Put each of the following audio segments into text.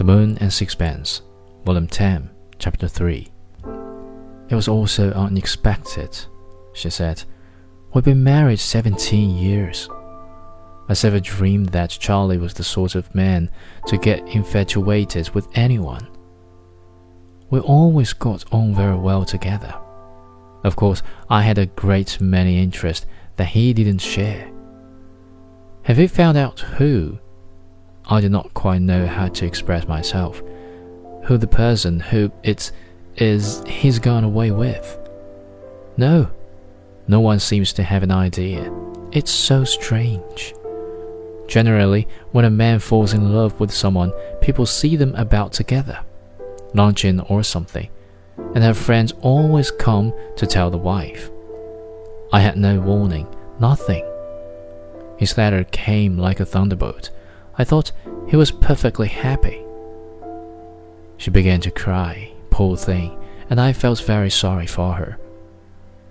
The Moon and Sixpence, Volume 10, Chapter 3. It was all so unexpected, she said. We've been married 17 years. I never dreamed that Charlie was the sort of man to get infatuated with anyone. We always got on very well together. Of course, I had a great many interests that he didn't share. Have you found out who? I do not quite know how to express myself. Who the person who it is he's gone away with? No, no one seems to have an idea. It's so strange. Generally, when a man falls in love with someone, people see them about together, lunching or something, and her friends always come to tell the wife. I had no warning, nothing. His letter came like a thunderbolt. I thought he was perfectly happy. She began to cry, poor thing, and I felt very sorry for her.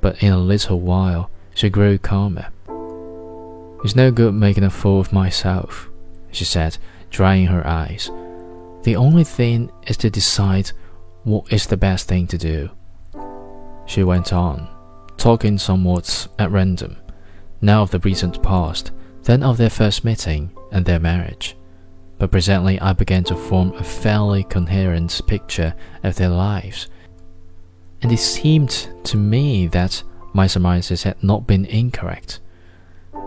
But in a little while, she grew calmer. It's no good making a fool of myself, she said, drying her eyes. The only thing is to decide what is the best thing to do. She went on, talking somewhat at random, now of the recent past, then of their first meeting and their marriage. But presently I began to form a fairly coherent picture of their lives, and it seemed to me that my surmises had not been incorrect.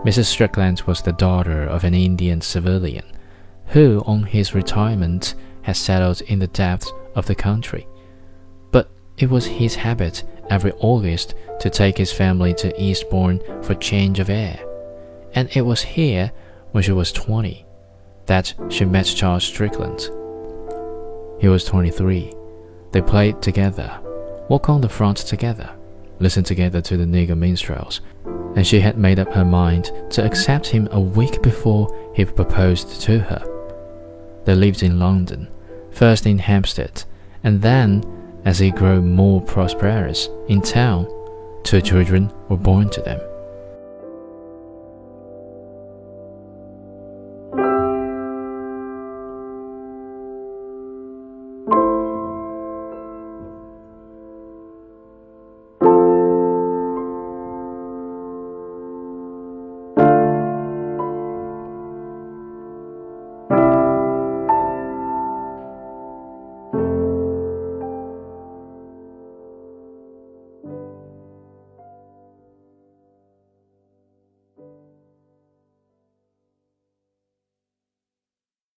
Mrs. Strickland was the daughter of an Indian civilian, who, on his retirement, had settled in the depths of the country. But it was his habit every August to take his family to Eastbourne for change of air and it was here, when she was 20, that she met Charles Strickland. He was 23. They played together, walked on the front together, listened together to the nigger minstrels, and she had made up her mind to accept him a week before he proposed to her. They lived in London, first in Hampstead, and then, as he grew more prosperous in town, two children were born to them.